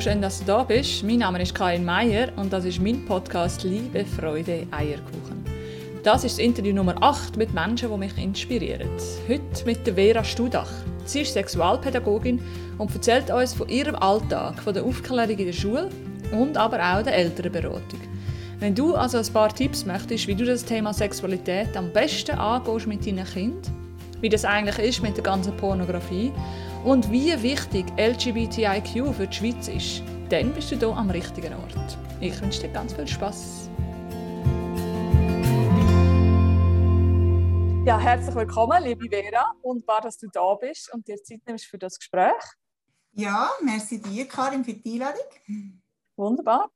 Schön, dass du da bist. Mein Name ist Karin Meier und das ist mein Podcast Liebe, Freude, Eierkuchen. Das ist das Interview Nummer 8 mit Menschen, die mich inspirieren. Heute mit der Vera Studach. Sie ist Sexualpädagogin und erzählt uns von ihrem Alltag, von der Aufklärung in der Schule und aber auch der Elternberatung. Wenn du also ein paar Tipps möchtest, wie du das Thema Sexualität am besten angehst mit deinen Kindern, wie das eigentlich ist mit der ganzen Pornografie und wie wichtig LGBTIQ für die Schweiz ist, dann bist du hier am richtigen Ort. Ich wünsche dir ganz viel Spaß. Ja, herzlich willkommen, liebe Vera, und war, dass du da bist und dir Zeit nimmst für das Gespräch. Ja, merci dir, Karin, für die Einladung. Wunderbar.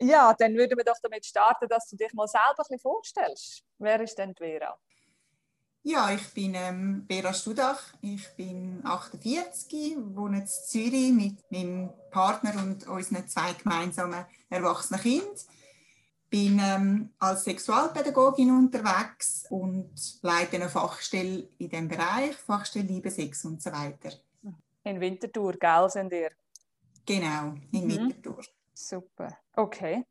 Ja, dann würden wir doch damit starten, dass du dich mal selber ein bisschen vorstellst. Wer ist denn Vera? Ja, ich bin ähm, Vera Studach, ich bin 48, wohne in Zürich mit meinem Partner und unseren zwei gemeinsamen erwachsenen Kindern. Bin ähm, als Sexualpädagogin unterwegs und leite eine Fachstelle in diesem Bereich, Fachstelle Liebe, Sex und so weiter. In Winterthur, gell, sind ihr? Genau, in mhm. Winterthur. Super, okay.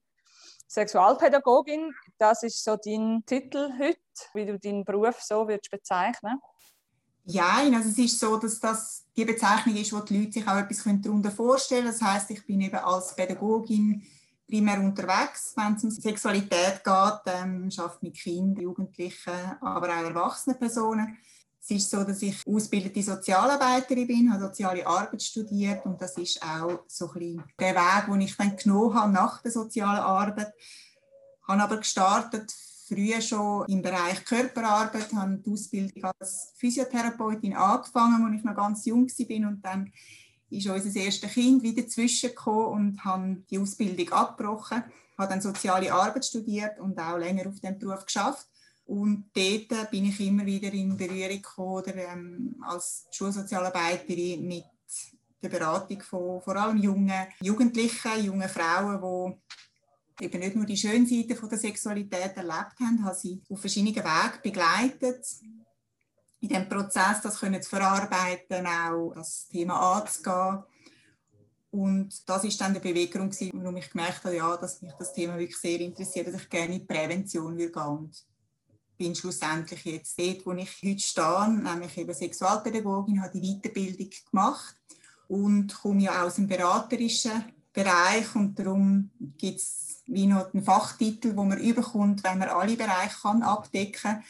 Sexualpädagogin, das ist so dein Titel heute, wie du deinen Beruf so würdest bezeichnen ja, also es ist so, dass das die Bezeichnung ist, wo die Leute sich auch etwas darunter vorstellen können. Das heißt, ich bin eben als Pädagogin primär unterwegs, wenn es um Sexualität geht, ähm, arbeite mit Kindern, Jugendlichen, aber auch erwachsenen Personen. Es ist so, dass ich ausgebildete Sozialarbeiterin bin, habe soziale Arbeit studiert und das ist auch so ein bisschen der Weg, den ich dann genommen habe nach der sozialen Arbeit. Habe aber gestartet früher schon im Bereich Körperarbeit, habe die Ausbildung als Physiotherapeutin angefangen, als ich noch ganz jung war und dann ist unser erstes Kind wieder zwischengekommen und habe die Ausbildung abgebrochen, habe dann soziale Arbeit studiert und auch länger auf dem Beruf geschafft. Und dort bin ich immer wieder in Berührung gekommen, oder, ähm, als Schulsozialarbeiterin mit der Beratung von vor allem jungen Jugendlichen, jungen Frauen, die eben nicht nur die schönen Seiten der Sexualität erlebt haben, habe sie auf verschiedenen Wegen begleitet, in dem Prozess das können zu verarbeiten, auch das Thema anzugehen. Und das ist dann der Beweggrund, warum ich gemerkt habe, ja, dass mich das Thema wirklich sehr interessiert, dass ich gerne in die Prävention würde gehen bin schlussendlich jetzt dort, wo ich heute stehe, nämlich eben Sexualpädagogin, habe die Weiterbildung gemacht und komme ja aus dem beraterischen Bereich und darum gibt es wie noch einen Fachtitel, wo man überkommt, wenn man alle Bereiche kann abdecken kann.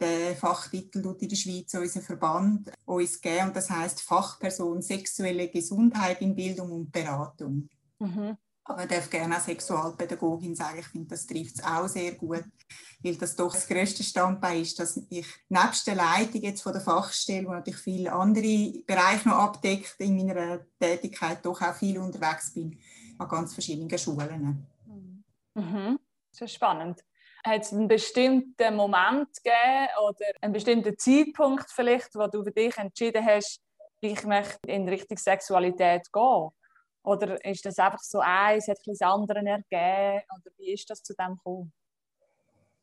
Der Fachtitel tut in der Schweiz unser Verband uns geben und das heißt Fachperson sexuelle Gesundheit in Bildung und Beratung. Mhm. Aber darf gerne auch Sexualpädagogin sagen. Ich finde, das trifft es auch sehr gut, weil das doch das grösste Standbein ist, dass ich nebst der Leitung jetzt von der Fachstelle, wo natürlich viele andere Bereiche noch abdeckt, in meiner Tätigkeit doch auch viel unterwegs bin an ganz verschiedenen Schulen. Mhm. Das ist spannend. Hat es einen bestimmten Moment gegeben oder einen bestimmten Zeitpunkt vielleicht, wo du für dich entschieden hast, ich möchte in Richtung Sexualität gehen? Oder ist das einfach so eins, hat ein anderen ergeben? Oder wie ist das zu dem gekommen?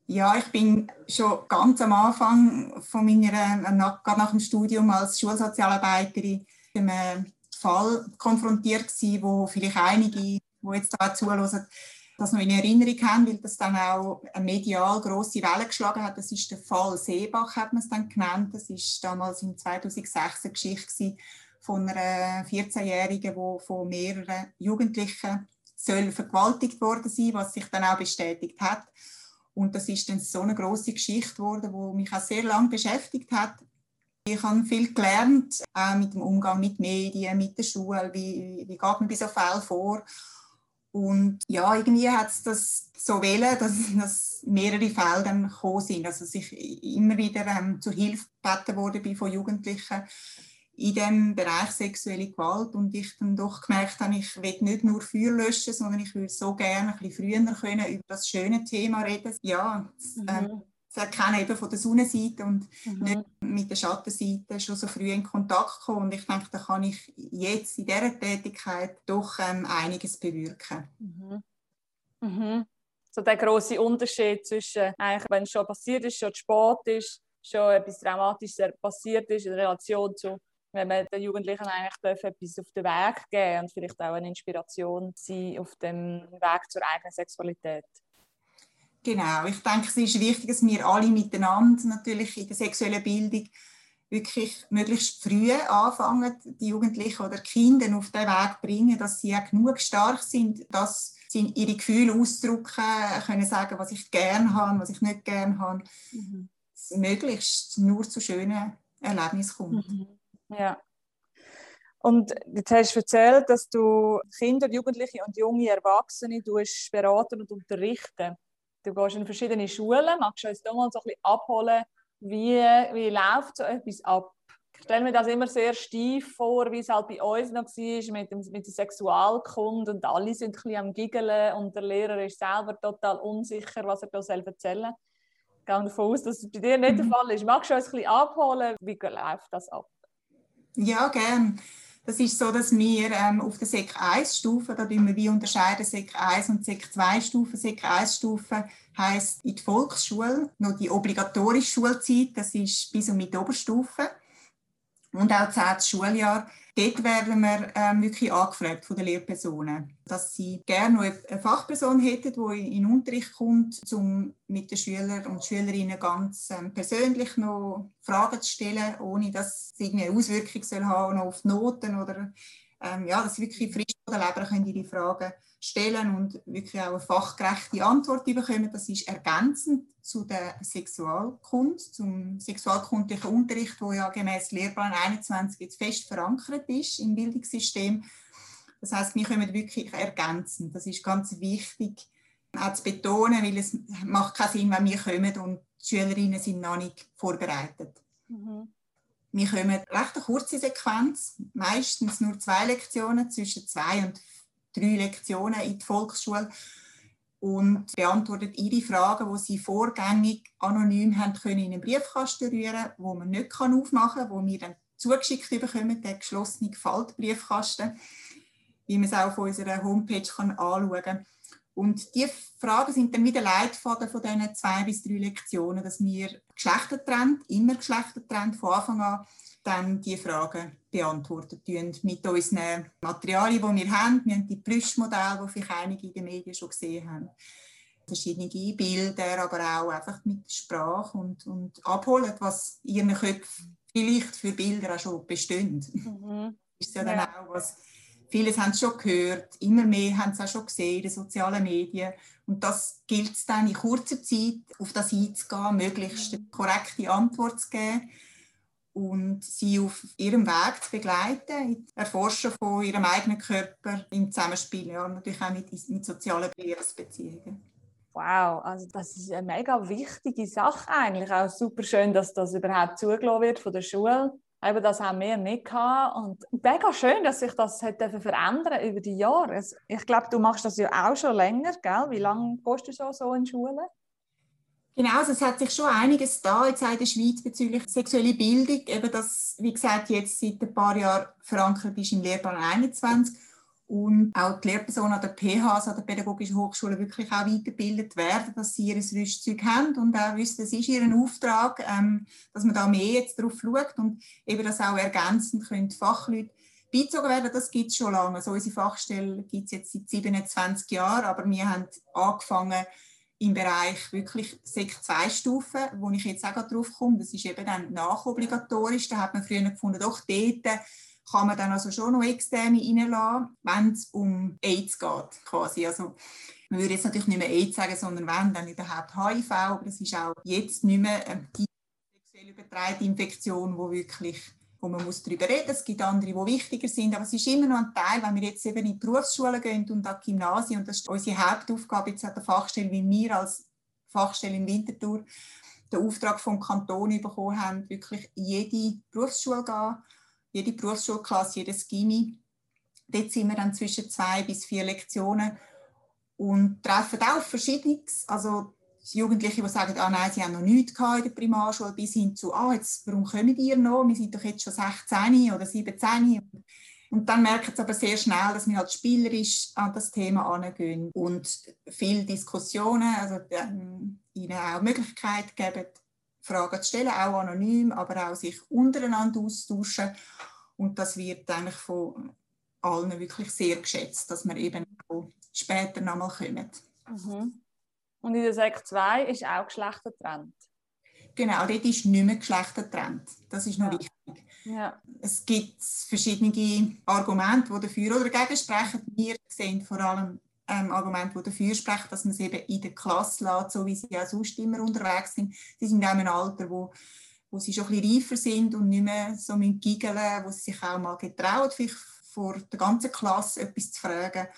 Ja, ich bin schon ganz am Anfang von meiner, nach, gerade nach dem Studium als Schulsozialarbeiterin mit einem Fall konfrontiert gewesen, wo vielleicht einige, die jetzt da zuhören, das noch in Erinnerung haben, weil das dann auch eine medial grosse Welle geschlagen hat. Das ist der Fall Seebach, hat man es dann genannt. Das ist damals in 2006 eine Geschichte gewesen, von einer 14-Jährigen, die von mehreren Jugendlichen soll vergewaltigt worden sein, was sich dann auch bestätigt hat. Und das ist dann so eine große Geschichte geworden, die mich auch sehr lange beschäftigt hat. Ich habe viel gelernt, auch mit dem Umgang mit Medien, mit der Schule, wie, wie geht man bei so Fällen vor. Und ja, irgendwie hat es das so wählen, dass, dass mehrere Fälle dann gekommen sind. Also dass ich immer wieder ähm, zur Hilfe gebeten wurde von Jugendlichen, in dem Bereich sexuelle Gewalt und ich dann doch gemerkt habe, ich will nicht nur Feuer löschen, sondern ich würde so gerne ein bisschen früher können über das schöne Thema reden. Ja, mhm. ähm, das erkennen eben von der Sonnenseite und mhm. nicht mit der Schattenseite schon so früh in Kontakt kommen. Und ich denke, da kann ich jetzt in dieser Tätigkeit doch ähm, einiges bewirken. Mhm. Mhm. So der große Unterschied zwischen, eigentlich, wenn es schon passiert ist, schon spät ist, schon etwas Dramatisches passiert ist in Relation zu wenn man den Jugendlichen eigentlich etwas auf den Weg geben und vielleicht auch eine Inspiration sein auf dem Weg zur eigenen Sexualität. Genau, ich denke, es ist wichtig, dass wir alle miteinander natürlich in der sexuellen Bildung wirklich möglichst früh anfangen, die Jugendlichen oder Kinder auf den Weg bringen, dass sie auch genug stark sind, dass sie ihre Gefühle ausdrücken können, sagen, was ich gerne habe, was ich nicht gerne habe. Mhm. Möglichst nur zu schönen Erlebnissen kommt. Mhm. Ja. Und jetzt hast du erzählt, dass du Kinder, Jugendliche und junge Erwachsene beraten und unterrichten. Du gehst in verschiedene Schulen, magst du uns da mal so ein bisschen abholen, wie, wie läuft so etwas ab? Ich stelle mir das immer sehr steif vor, wie es halt bei uns noch war mit, dem, mit der Sexualkunde und alle sind ein bisschen am Giggeln und der Lehrer ist selber total unsicher, was er da selber erzählen Ich gehe davon aus, dass es bei dir nicht der mhm. Fall ist. Magst du uns ein bisschen abholen, wie läuft das ab? Ja, gerne. Das ist so, dass wir ähm, auf der Sek 1 Stufe, da wir wie unterscheiden Sek 1 und Sek 2 Stufe. Sek 1 Stufe heisst in die Volksschule, noch die obligatorische Schulzeit, das ist bis und mit Oberstufe. Und auch das Schuljahr Dort werden wir ähm, wirklich angefragt von den Lehrpersonen, dass sie gerne noch eine Fachperson hätten, die in den Unterricht kommt, um mit den Schülern und Schülerinnen ganz ähm, persönlich noch Fragen zu stellen, ohne dass es irgendeine Auswirkung haben auf die Noten oder ähm, ja, dass wirklich frisch der Leber können ihre Fragen stellen und wirklich auch eine fachgerechte Antwort bekommen. Das ist ergänzend zu der Sexualkunde, zum sexualkundlichen Unterricht, wo ja gemäß Lehrplan 21 jetzt fest verankert ist im Bildungssystem. Das heißt, wir können wirklich ergänzen. Das ist ganz wichtig, auch zu betonen, weil es macht keinen Sinn, wenn wir kommen und die Schülerinnen sind noch nicht vorbereitet. Mhm. Wir kommen recht eine kurze Sequenz, meistens nur zwei Lektionen, zwischen zwei und drei Lektionen in die Volksschule und beantwortet ihre Fragen, die sie vorgängig anonym haben können in einen Briefkasten rühren, wo man nicht aufmachen kann, wo wir dann zugeschickt bekommen, den geschlossenen Faltbriefkasten, wie man es auch auf unserer Homepage kann anschauen kann. Und diese Fragen sind dann wieder Leitfaden von diesen zwei bis drei Lektionen, dass wir Geschlechtertrend, immer Geschlechtertrend von Anfang an dann die Fragen beantwortet tun mit unseren Materialien, die wir haben. Wir haben die Plüschmodelle, die vielleicht einige in den Medien schon gesehen haben. Verschiedene Bilder, aber auch einfach mit Sprache und, und abholen, was in ihren Köpfen vielleicht für Bilder auch schon bestehen. Mhm. Ist ja dann ja. auch was, vieles haben sie schon gehört, immer mehr haben sie auch schon gesehen in den sozialen Medien. Und das gilt es dann in kurzer Zeit, auf das einzugehen, möglichst eine korrekte Antwort zu geben und sie auf ihrem Weg zu begleiten, Erforschen von ihrem eigenen Körper im Zusammenspiel, ja, natürlich auch mit, mit sozialen Beziehungen. Wow, also das ist eine mega wichtige Sache eigentlich. Auch super schön, dass das überhaupt zugelassen wird von der Schule. Eben, das haben wir nicht gehabt. Und mega schön, dass sich das hat verändern über die Jahre. Ich glaube, du machst das ja auch schon länger, gell? Wie lange gehst du schon so in Schule? Genau, also es hat sich schon einiges da jetzt in der Schweiz bezüglich sexuelle Bildung, eben das, wie gesagt, jetzt seit ein paar Jahren verankert ist im Lehrplan 21 und auch die Lehrpersonen an der PH, an der Pädagogischen Hochschule, wirklich auch weitergebildet werden, dass sie ihr Rüstzeug haben und auch wissen, das ist ihr Auftrag, ähm, dass man da mehr jetzt drauf schaut und eben das auch ergänzend können Fachleute beizogen werden, das gibt es schon lange. Also unsere Fachstelle gibt es jetzt seit 27 Jahren, aber wir haben angefangen, im Bereich wirklich Sek 2 Stufen, wo ich jetzt auch drauf komme, das ist eben dann nachobligatorisch. Da hat man früher gefunden, doch dort kann man dann also schon noch externe reinlassen, wenn es um AIDS geht, quasi. Also, man würde jetzt natürlich nicht mehr AIDS sagen, sondern wenn, dann überhaupt HIV, aber das ist auch jetzt nicht mehr die sexuell übertragene Infektion, wo wirklich wo man muss darüber reden muss. Es gibt andere, die wichtiger sind, aber es ist immer noch ein Teil, wenn wir jetzt eben in die Berufsschule gehen und an die Gymnasien, und das ist unsere Hauptaufgabe jetzt an der Fachstelle, wie wir als Fachstelle in Winterthur den Auftrag vom Kanton bekommen haben, wirklich jede Berufsschule gehen, jede Berufsschulklasse, jedes Gymi. Dort sind wir dann zwischen zwei bis vier Lektionen und treffen auch Verschiedenes. Also Jugendliche, die sagen, ah nein, sie haben noch nichts in der Primarschule, bis hin zu, ah, jetzt, warum kommen die noch? Wir sind doch jetzt schon 16 oder 17. Und dann merken sie aber sehr schnell, dass wir halt spielerisch an das Thema angehen und viele Diskussionen, also ähm, ihnen auch Möglichkeit geben, Fragen zu stellen, auch anonym, aber auch sich untereinander austauschen. Und das wird eigentlich von allen wirklich sehr geschätzt, dass wir eben auch später nochmal kommen. Mhm. Und in der Sek 2 ist auch Geschlechtertrend. Genau, dort ist nicht mehr Geschlechtertrend. Das ist noch ja. wichtig. Ja. Es gibt verschiedene Argumente, die dafür oder dagegen sprechen. Wir sehen vor allem ähm, Argumente, die dafür sprechen, dass man es eben in der Klasse lässt, so wie sie ja sonst immer unterwegs sind. Sie sind auch in einem Alter, wo, wo sie schon ein bisschen reifer sind und nicht mehr so mit giggeln, wo sie sich auch mal getrauen, vielleicht vor der ganzen Klasse etwas zu fragen.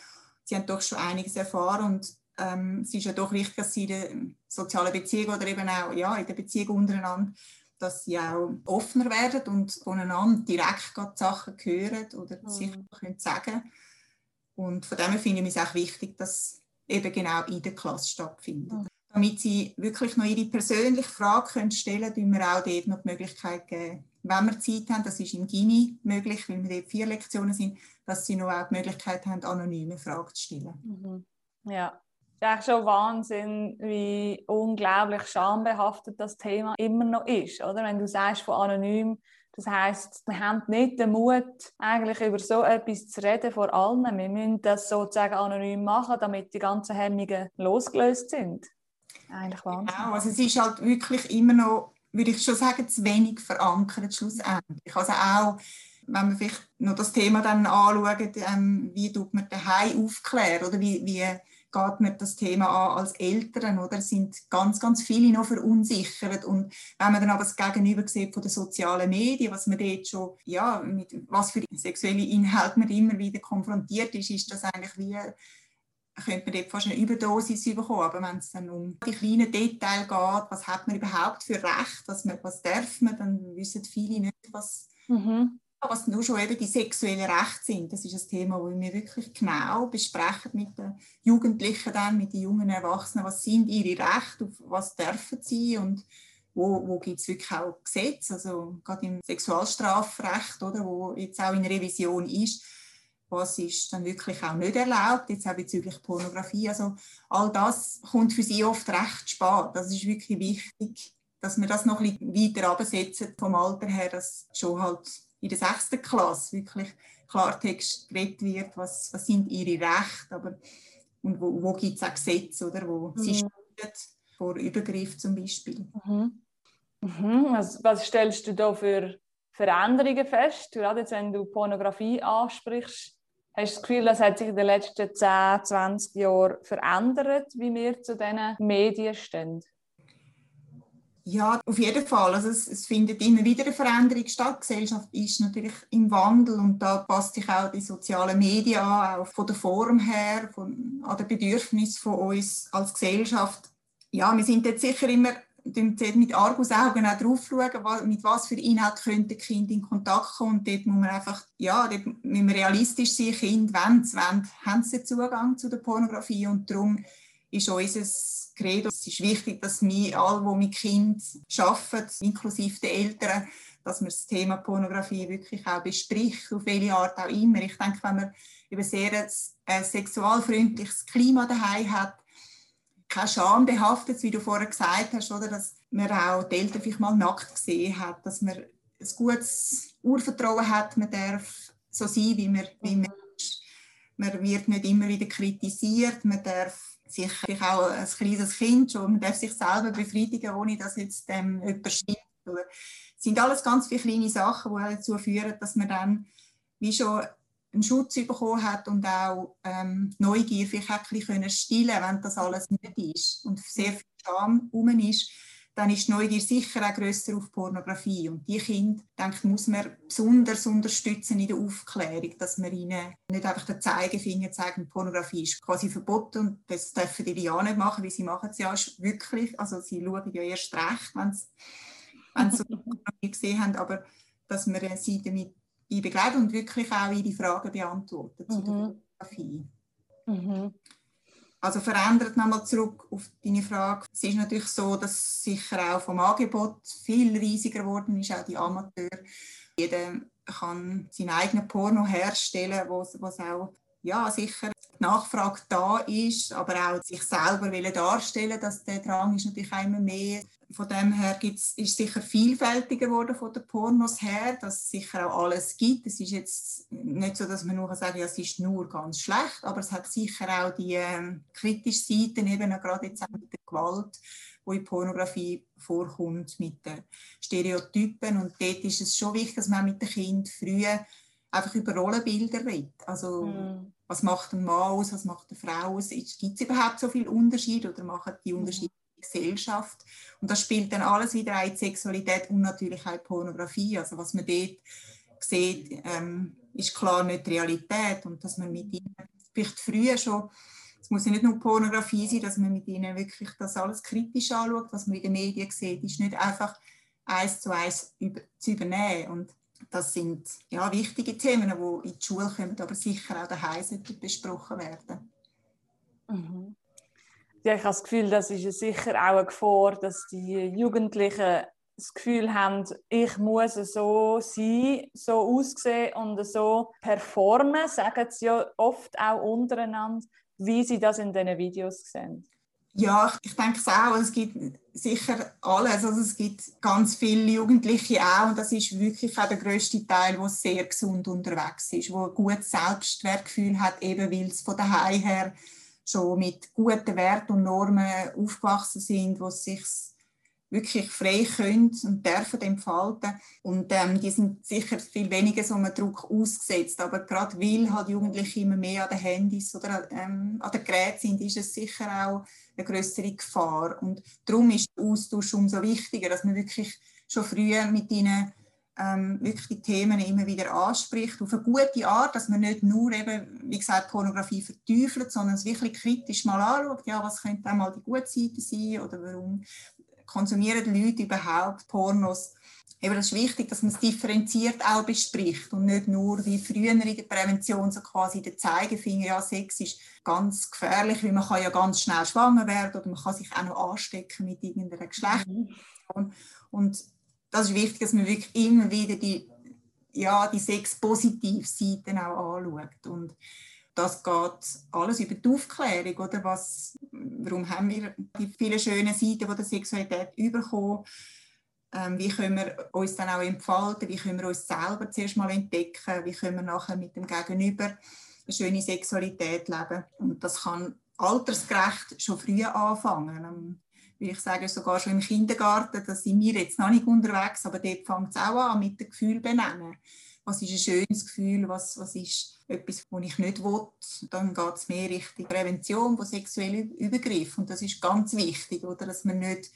Sie haben doch schon einiges erfahren und ähm, es ist ja doch wichtig, dass sie in der sozialen Beziehung oder eben auch ja, in der Beziehung untereinander, dass sie auch offener werden und voneinander direkt die Sachen hören oder mhm. sich können sagen Und von dem her finde ich es auch wichtig, dass eben genau in der Klasse stattfindet. Mhm. Damit sie wirklich noch ihre persönliche Frage können stellen können, wir auch dort noch die Möglichkeit geben, wenn wir Zeit haben, das ist im Gini möglich, weil wir dort vier Lektionen sind, dass sie noch auch die Möglichkeit haben, anonyme Fragen zu stellen. Mhm. Ja, es ist schon Wahnsinn, wie unglaublich schambehaftet das Thema immer noch ist. Oder? Wenn du sagst von anonym, das heißt, wir haben nicht den Mut, eigentlich über so etwas zu reden vor allen. Wir müssen das sozusagen anonym machen, damit die ganzen Hemmungen losgelöst sind. Eigentlich Wahnsinn. Genau, also es ist halt wirklich immer noch, würde ich schon sagen, zu wenig verankert schlussendlich. Also auch, wenn wir vielleicht noch das Thema dann anschauen, ähm, wie tut man daheim aufklären oder wie, wie geht man das Thema an als Eltern, oder? Sind ganz, ganz viele noch verunsichert. Und wenn man dann aber das Gegenüber sieht von den sozialen Medien, was man dort schon, ja, mit was für sexuelle Inhalte man immer wieder konfrontiert ist, ist das eigentlich wie, könnte man dort fast eine Überdosis bekommen. Aber wenn es dann um die kleinen Details geht, was hat man überhaupt für Recht, was, man, was darf man, dann wissen viele nicht, was, mhm was nur schon eben die sexuellen Rechte sind. Das ist ein Thema, das wir wirklich genau besprechen mit den Jugendlichen dann, mit den jungen Erwachsenen. Was sind ihre Rechte, was dürfen sie und wo, wo gibt es wirklich auch Gesetze, also gerade im Sexualstrafrecht, oder, wo jetzt auch in Revision ist, was ist dann wirklich auch nicht erlaubt, jetzt auch bezüglich Pornografie. Also all das kommt für sie oft recht spät. Das ist wirklich wichtig, dass wir das noch ein bisschen weiter absetzen vom Alter her, dass schon halt in der sechsten Klasse wirklich Klartext geredet wird, was, was sind ihre Rechte, aber und wo, wo gibt es auch Gesetze, oder, wo mhm. sie stehen vor Übergriff zum Beispiel. Mhm. Mhm. Was, was stellst du da für Veränderungen fest? Gerade jetzt, wenn du Pornografie ansprichst, hast du das Gefühl, das hat sich in den letzten 10, 20 Jahren verändert, wie wir zu diesen Medien stehen? Ja, auf jeden Fall. Also es, es, findet immer wieder eine Veränderung statt. Die Gesellschaft ist natürlich im Wandel und da passt sich auch die sozialen Medien an, auch von der Form her, von, an den Bedürfnissen von uns als Gesellschaft. Ja, wir sind jetzt sicher immer mit Argusaugen auch drauf schauen, mit was für Inhalt könnte Kind in Kontakt kommen. Und dort muss man einfach, ja, dort müssen wir realistisch sein, Kind, wenn es wollen, haben sie Zugang zu der Pornografie und darum ist unser Credo. Es ist wichtig, dass wir alle, die mit Kind arbeiten, inklusive der Eltern, dass man das Thema Pornografie wirklich auch bespricht, auf welche Art auch immer. Ich denke, wenn man über sehr ein sexualfreundliches Klima daheim hat, keine Scham behaftet, wie du vorher gesagt hast, oder dass man auch die Eltern vielleicht mal nackt gesehen hat, dass man ein gutes Urvertrauen hat, man darf so sein, wie man, wie man ist. Man wird nicht immer wieder kritisiert, man darf sich auch ein kleines Kind schon, man darf sich selber befriedigen, ohne dass jetzt ähm, jemand stimmt. Es sind alles ganz viele kleine Sachen, die dazu führen, dass man dann wie schon einen Schutz bekommen hat und auch ähm, Neugier vielleicht auch ein bisschen stillen wenn das alles nicht ist und sehr viel Scham herum ist dann ist die Neugier sicher auch grösser auf Pornografie. Und die Kinder, denke ich, muss man besonders unterstützen in der Aufklärung, dass man ihnen nicht einfach den Zeigefinger zeigen, Pornografie ist quasi verboten und das dürfen die ja nicht machen, weil sie machen es ja wirklich. Also sie schauen ja erst recht, wenn sie, wenn sie Pornografie gesehen haben, aber dass man sie damit begleitet und wirklich auch ihre Fragen beantwortet mhm. zu der mhm. Pornografie. Mhm. Also verändert nochmal zurück auf deine Frage. Es ist natürlich so, dass sicher auch vom Angebot viel riesiger geworden ist, auch die Amateur. Jeder kann seinen eigenen Porno herstellen, wo es auch ja, sicher die Nachfrage da ist, aber auch sich selber darstellen dass der Drang ist natürlich immer mehr. Von dem her gibt's, ist sicher vielfältiger geworden von den Pornos her, dass es sicher auch alles gibt. Es ist jetzt nicht so, dass man nur sagen ja, es ist nur ganz schlecht, aber es hat sicher auch die äh, kritischen Seiten, eben gerade jetzt auch mit der Gewalt, wo in Pornografie vorkommt, mit den Stereotypen. Und dort ist es schon wichtig, dass man mit den Kindern früh einfach über Rollenbilder redet. Also, mm. Was macht ein Mann aus, was macht eine Frau aus? Gibt es überhaupt so viele Unterschiede oder machen die mhm. Unterschiede in der Gesellschaft? Und das spielt dann alles wieder in die Sexualität und natürlich auch Pornografie. Also, was man dort sieht, ähm, ist klar nicht Realität und dass man mit ihnen vielleicht früher schon es muss ja nicht nur Pornografie sein, dass man mit ihnen wirklich das alles kritisch anschaut, was man in den Medien sieht, ist nicht einfach eins zu eins über, zu übernehmen. Und das sind ja, wichtige Themen, die in die Schule kommen, aber sicher auch daheim besprochen werden. Mhm. Ja, ich habe das Gefühl, das ist sicher auch eine Gefahr, dass die Jugendlichen das Gefühl haben, ich muss so sein, so aussehen und so performen, sagen sie ja oft auch untereinander wie Sie das in diesen Videos sehen. Ja, ich denke es auch. Es gibt sicher alles. Also es gibt ganz viele Jugendliche auch und das ist wirklich auch der größte Teil, der sehr gesund unterwegs ist, wo ein gutes Selbstwertgefühl hat, eben weil es von daheim her schon mit guten Werten und Normen aufgewachsen sind, wo sich wirklich frei können und dürfen entfalten. Und ähm, die sind sicher viel weniger so einem Druck ausgesetzt. Aber gerade weil halt Jugendliche immer mehr an den Handys oder ähm, an den Geräten sind, ist es sicher auch eine größere Gefahr. Und darum ist der Austausch umso wichtiger, dass man wirklich schon früher mit ihnen ähm, wirklich die Themen immer wieder anspricht, auf eine gute Art, dass man nicht nur eben, wie gesagt, Pornografie verteufelt, sondern es wirklich kritisch mal anschaut, ja, was könnte einmal die gute Seite sein oder warum konsumieren die Leute überhaupt Pornos? Eben, das ist wichtig, dass man es differenziert auch bespricht und nicht nur wie früher in der Prävention so quasi der Zeigefinger, ja, Sex ist ganz gefährlich, weil man kann ja ganz schnell schwanger werden oder man kann sich auch noch anstecken mit irgendeiner Geschlechtsinfektion. Mhm. Und das ist wichtig, dass man wirklich immer wieder die, ja, die Sex-Positiv-Seiten auch anschaut. Und das geht alles über die Aufklärung, oder? Was, warum haben wir die vielen schönen Seiten von der Sexualität überkommen, ähm, wie können wir uns dann auch entfalten, wie können wir uns selber zuerst mal entdecken, wie können wir nachher mit dem Gegenüber eine schöne Sexualität leben? Und das kann altersgerecht schon früh anfangen. Ähm, wie ich sage, sogar schon im Kindergarten, da sind wir jetzt noch nicht unterwegs, aber dort fängt es auch an mit dem Gefühl benennen. Was ist ein schönes Gefühl, was, was ist etwas, was ich nicht will, dann geht es mehr Richtung Prävention von sexuellen Übergriffen. Und das ist ganz wichtig, oder? dass man nicht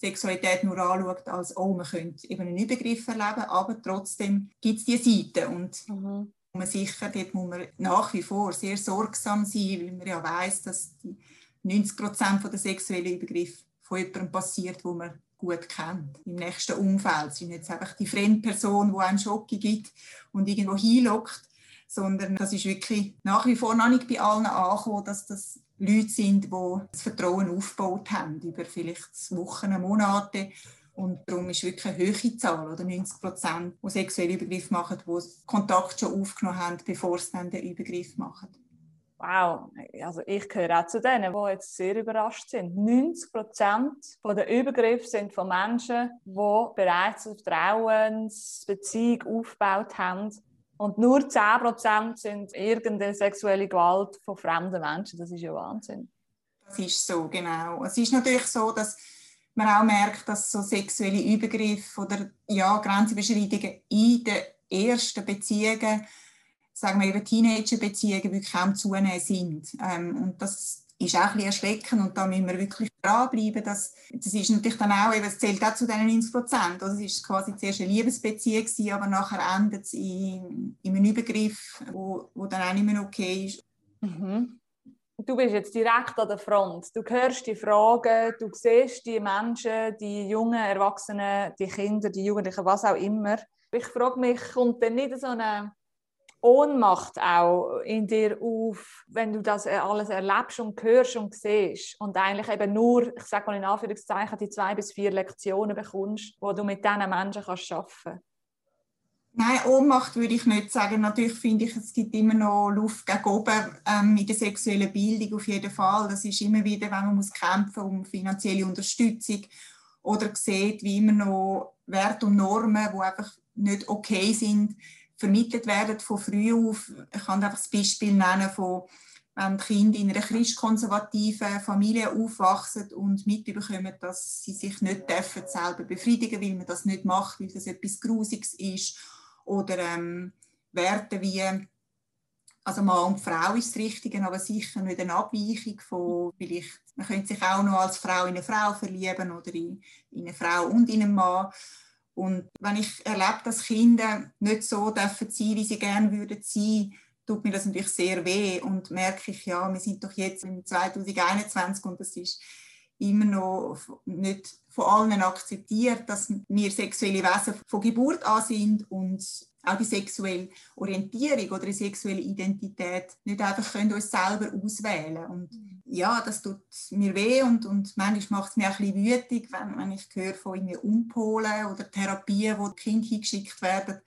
Sexualität nur anschaut, als oh, man könnte eben einen Übergriff erleben, aber trotzdem gibt es diese Seite. Und mhm. man sicher, dort muss man nach wie vor sehr sorgsam sein, weil man ja weiß, dass 90 Prozent der sexuellen Übergriffe von jemandem passiert, wo man gut kennt, im nächsten Umfeld. Es ist nicht einfach die Fremdperson, die einen Schock gibt und irgendwo hinlockt, sondern das ist wirklich nach wie vor noch nicht bei allen angekommen, dass das Leute sind, die das Vertrauen aufgebaut haben über vielleicht Wochen, Monate. Und darum ist wirklich eine hohe Zahl, oder 90 Prozent, die sexuelle Übergriffe machen, die Kontakt schon aufgenommen haben, bevor sie dann den Übergriff machen. Wow, also ich gehöre auch zu denen, die jetzt sehr überrascht sind. 90 Prozent der Übergriffe sind von Menschen, die bereits eine Vertrauensbeziehung aufgebaut haben und nur 10% sind irgendeine sexuelle Gewalt von fremden Menschen. Das ist ja Wahnsinn. Das ist so, genau. Es ist natürlich so, dass man auch merkt, dass so sexuelle Übergriffe oder ja, Grenzüberschreitungen in den ersten Beziehungen, sagen wir Teenager-Beziehungen, wirklich kaum zunehmen sind. Ähm, und das ist auch ein bisschen erschreckend und da müssen wir wirklich dranbleiben. Dass, das ist natürlich dann auch, eben, es zählt auch zu diesen 90 Prozent. Also es war quasi zuerst eine Liebesbeziehung, gewesen, aber nachher endet es in, in einem Übergriff, wo, wo dann auch nicht mehr okay ist. Mhm. Du bist jetzt direkt an der Front. Du hörst die Fragen, du siehst die Menschen, die jungen Erwachsenen, die Kinder, die Jugendlichen, was auch immer. Ich frage mich, kommt denn nicht so eine Ohnmacht auch in dir auf, wenn du das alles erlebst und hörst und siehst und eigentlich eben nur, ich sage mal in Anführungszeichen, die zwei bis vier Lektionen bekommst, wo du mit diesen Menschen kannst arbeiten Nein, Ohnmacht würde ich nicht sagen. Natürlich finde ich, es gibt immer noch Luft gegen oben ähm, in der sexuellen Bildung auf jeden Fall. Das ist immer wieder, wenn man muss kämpfen um finanzielle Unterstützung oder sieht, wie immer noch Werte und Normen, die einfach nicht okay sind, vermittelt werden von früh auf. Ich kann einfach das Beispiel nennen von wenn Kinder in einer christkonservativen Familie aufwachsen und mitbekommen, dass sie sich nicht dürfen, selber befriedigen, weil man das nicht macht, weil das etwas Grusiges ist oder ähm, Werte wie also Mann und Frau ist das Richtige, aber sicher nicht eine Abweichung von vielleicht, man könnte sich auch noch als Frau in eine Frau verlieben oder in, in eine Frau und in einen Mann. Und wenn ich erlebe, dass Kinder nicht so dürfen sein, wie sie gerne würden sein, tut mir das natürlich sehr weh. Und merke ich, ja, wir sind doch jetzt im 2021 und das ist immer noch nicht von allen akzeptiert, dass wir sexuelle Wesen von Geburt an sind. Und auch die sexuelle Orientierung oder die sexuelle Identität nicht einfach können uns selber auswählen und ja, das tut mir weh und, und manchmal macht es mich auch ein bisschen wütig, wenn, wenn ich höre von irgendwie Umpolen oder Therapien, wo die Kinder hingeschickt werden,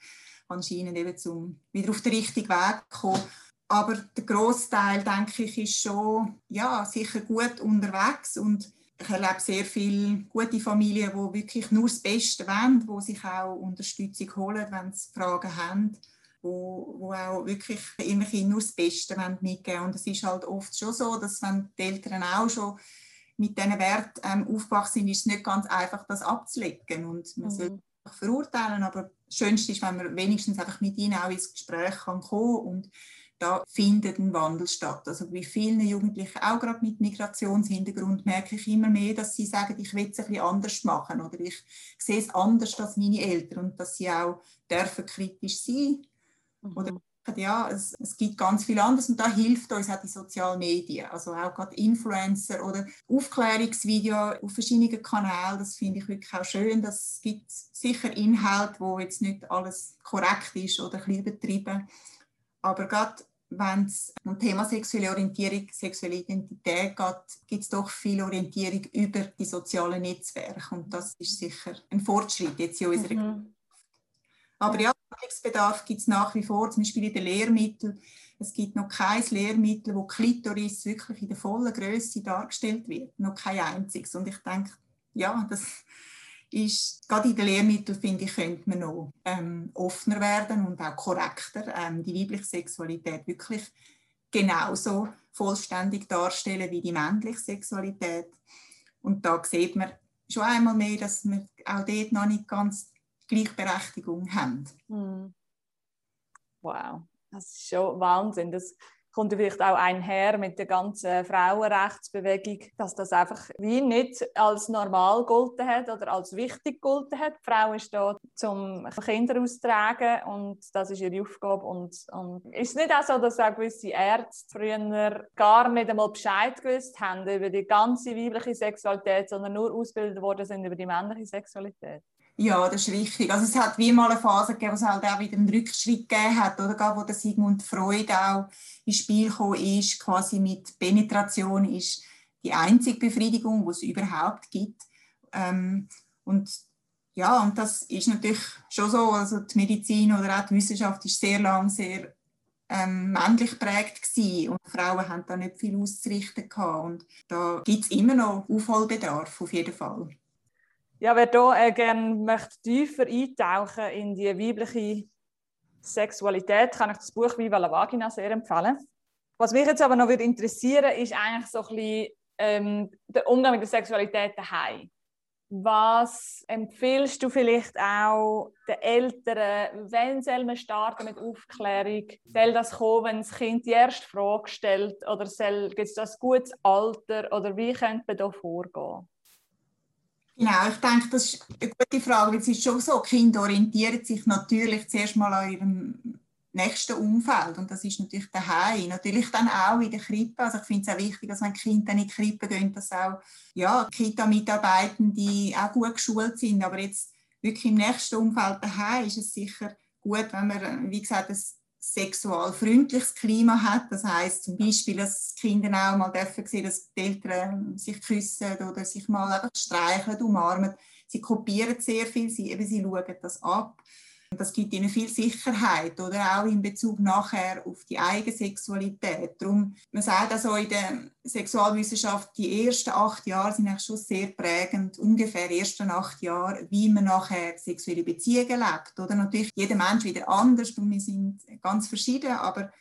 anscheinend eben zum wieder auf den richtigen Weg zu kommen. Aber der Großteil, denke ich, ist schon ja, sicher gut unterwegs und ich erlebe sehr viele gute Familien, die wirklich nur das Beste wollen, die sich auch Unterstützung holen, wenn sie Fragen haben, wo, wo auch wirklich ihren Kindern nur das Beste mitgeben wollen. Und es ist halt oft schon so, dass wenn die Eltern auch schon mit diesen Werten ähm, aufgewachsen sind, ist es nicht ganz einfach, das abzulegen. Und man mhm. soll verurteilen, aber das Schönste ist, wenn man wenigstens einfach mit ihnen auch ins Gespräch kann kommen und da findet ein Wandel statt. Also bei vielen Jugendlichen, auch gerade mit Migrationshintergrund, merke ich immer mehr, dass sie sagen, ich will es ein bisschen anders machen oder ich sehe es anders als meine Eltern und dass sie auch dürfen kritisch sein mhm. oder ja, es, es, gibt ganz viel anderes und da hilft uns auch die sozialen Medien, also auch gerade Influencer oder Aufklärungsvideos auf verschiedenen Kanälen, das finde ich wirklich auch schön, das gibt sicher Inhalt, wo jetzt nicht alles korrekt ist oder ein bisschen übertrieben, aber gerade wenn es um Thema sexuelle Orientierung, sexuelle Identität geht, gibt es doch viel Orientierung über die sozialen Netzwerke. Und das ist sicher ein Fortschritt jetzt in unserer mhm. Aber ja, Handlungsbedarf gibt es nach wie vor, zum Beispiel in den Lehrmitteln. Es gibt noch kein Lehrmittel, wo Klitoris wirklich in der vollen Größe dargestellt wird. Noch kein einziges. Und ich denke, ja, das ist, gerade in den Lehrmitteln, finde ich, könnte man noch ähm, offener werden und auch korrekter ähm, die weibliche Sexualität wirklich genauso vollständig darstellen wie die männliche Sexualität. Und da sieht man schon einmal mehr, dass wir auch dort noch nicht ganz Gleichberechtigung haben. Hm. Wow, das ist schon Wahnsinn. Das kommt vielleicht auch einher mit der ganzen Frauenrechtsbewegung, dass das einfach wie nicht als normal gelten hat oder als wichtig gelten hat. Die Frau ist da zum Kinder austragen und das ist ihre Aufgabe. Und, und ist es nicht auch so, dass auch gewisse Ärzte früher gar nicht einmal Bescheid gewusst haben über die ganze weibliche Sexualität, sondern nur ausgebildet worden sind über die männliche Sexualität? Ja, das ist richtig. Also es hat wie mal eine Phase gegeben, wo es halt auch wieder einen Rückschritt gegeben hat, oder? Wo der Sigmund Freud auch ins Spiel gekommen ist, quasi mit Penetration ist die einzige Befriedigung, die es überhaupt gibt. Ähm, und ja, und das ist natürlich schon so, also die Medizin oder auch die Wissenschaft ist sehr lang sehr ähm, männlich geprägt gewesen und Frauen haben da nicht viel auszurichten gehabt. Und da gibt es immer noch Aufholbedarf, auf jeden Fall. Ja, wer hier äh, gerne möchte tiefer eintauchen in die weibliche Sexualität, kann ich das Buch Viva la Vagina sehr empfehlen. Was mich jetzt aber noch würde interessieren, ist eigentlich so ein bisschen ähm, der Umgang mit der Sexualität daheim. Was empfiehlst du vielleicht auch den Eltern, wenn soll man starten mit Aufklärung? Soll das kommen, wenn das Kind die erste Frage stellt? Oder gibt es das gutes Alter? Oder wie könnte man da vorgehen? Genau, ich denke, das ist eine gute Frage, es ist schon so, Kinder orientieren sich natürlich zuerst mal an ihrem nächsten Umfeld und das ist natürlich daheim, natürlich dann auch in der Krippe, also ich finde es auch wichtig, dass wenn Kinder in die Krippe gehen, dass auch ja, Kita-Mitarbeitende auch gut geschult sind, aber jetzt wirklich im nächsten Umfeld daheim ist es sicher gut, wenn man, wie gesagt, das sexualfreundliches Klima hat. Das heißt zum Beispiel, dass Kinder auch mal dürfen sehen, dass die Eltern sich küssen oder sich mal einfach streicheln, umarmen. Sie kopieren sehr viel, sie, eben, sie schauen das ab. Das gibt ihnen viel Sicherheit oder auch in Bezug nachher auf die eigene Sexualität. Darum, man sagt also in der Sexualwissenschaft, die ersten acht Jahre sind eigentlich schon sehr prägend, ungefähr ersten acht Jahre, wie man nachher sexuelle Beziehungen lebt. Oder natürlich jeder Mensch wieder anders und wir sind ganz verschieden, aber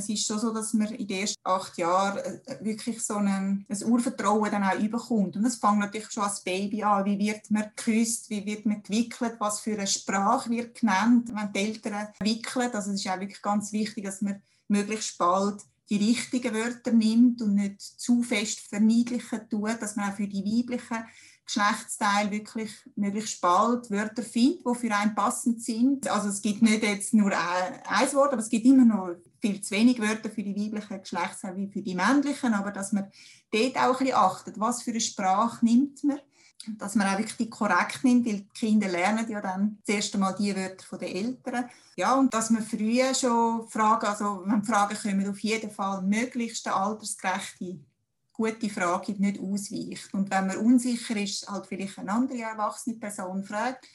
es ist schon so, dass man in den ersten acht Jahren äh, wirklich so ein, ein Urvertrauen dann auch überkommt. Und es fängt natürlich schon als Baby an. Wie wird man geküsst? Wie wird man gewickelt? Was für eine Sprache wird genannt, wenn die Eltern wickeln? Also es ist auch wirklich ganz wichtig, dass man möglichst bald die richtigen Wörter nimmt und nicht zu fest verniedlichen tut, dass man auch für die weiblichen Geschlechtsteil wirklich möglichst bald Wörter findet, die für einen passend sind. Also es gibt nicht jetzt nur ein Wort, aber es gibt immer noch viel zu wenig Wörter für die weiblichen Geschlechtsteile wie für die männlichen, aber dass man dort auch ein bisschen achtet, was für eine Sprache nimmt man, dass man auch wirklich korrekt nimmt, weil die Kinder lernen ja dann das erste Mal die Wörter der Eltern. Ja, und dass man früher schon Fragen, also wenn Fragen kommen, auf jeden Fall möglichst altersgerechte gute Frage nicht ausweicht. Und wenn man unsicher ist, halt vielleicht eine andere erwachsene Person fragt.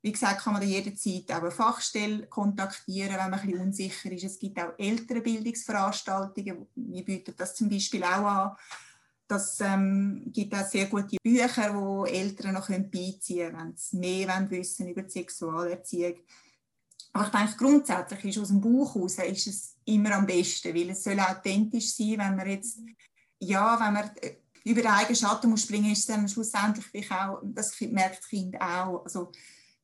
Wie gesagt, kann man jederzeit auch eine Fachstelle kontaktieren, wenn man ein bisschen unsicher ist. Es gibt auch ältere Bildungsveranstaltungen, wir bieten das zum Beispiel auch an. Das ähm, gibt auch sehr gute Bücher, wo Eltern noch beiziehen können, wenn sie mehr wissen über die Sexualerziehung. Aber ich denke, grundsätzlich ist aus dem Buch heraus ist es immer am besten, weil es soll authentisch sein, wenn man jetzt ja, wenn man äh, über den eigenen Schatten muss springen, ist es dann schlussendlich auch, das merkt das Kind auch. Also,